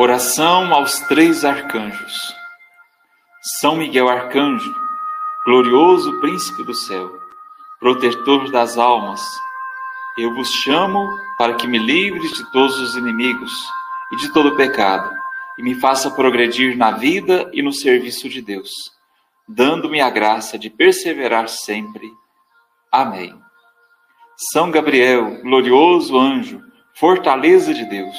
Oração aos três arcanjos. São Miguel Arcanjo, glorioso príncipe do céu, protetor das almas, eu vos chamo para que me livre de todos os inimigos e de todo pecado, e me faça progredir na vida e no serviço de Deus, dando-me a graça de perseverar sempre. Amém. São Gabriel, glorioso anjo, fortaleza de Deus,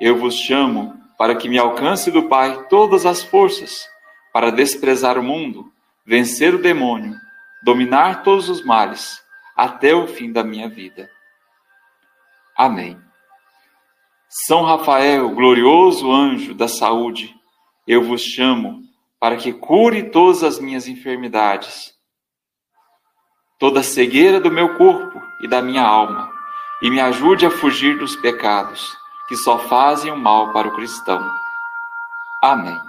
eu vos chamo para que me alcance do Pai todas as forças, para desprezar o mundo, vencer o demônio, dominar todos os males, até o fim da minha vida. Amém. São Rafael, glorioso anjo da saúde, eu vos chamo para que cure todas as minhas enfermidades, toda a cegueira do meu corpo e da minha alma, e me ajude a fugir dos pecados que só fazem o mal para o cristão. Amém.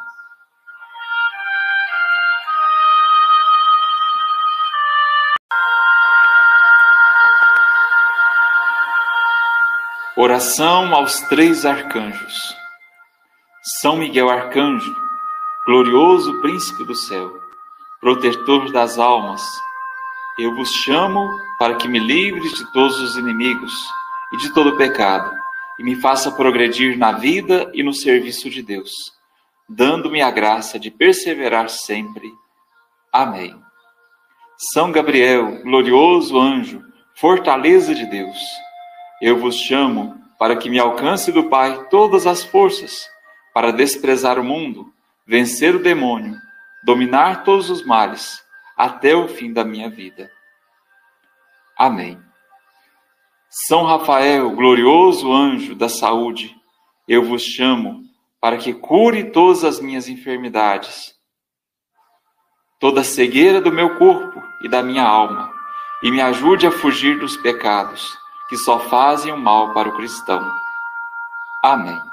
Oração aos três arcanjos. São Miguel Arcanjo, glorioso príncipe do céu, protetor das almas, eu vos chamo para que me livre de todos os inimigos e de todo pecado e me faça progredir na vida e no serviço de Deus, dando-me a graça de perseverar sempre. Amém. São Gabriel, glorioso anjo, fortaleza de Deus, eu vos chamo para que me alcance do Pai todas as forças, para desprezar o mundo, vencer o demônio, dominar todos os males, até o fim da minha vida. Amém. São Rafael, glorioso anjo da saúde, eu vos chamo para que cure todas as minhas enfermidades, toda a cegueira do meu corpo e da minha alma, e me ajude a fugir dos pecados que só fazem o mal para o cristão. Amém.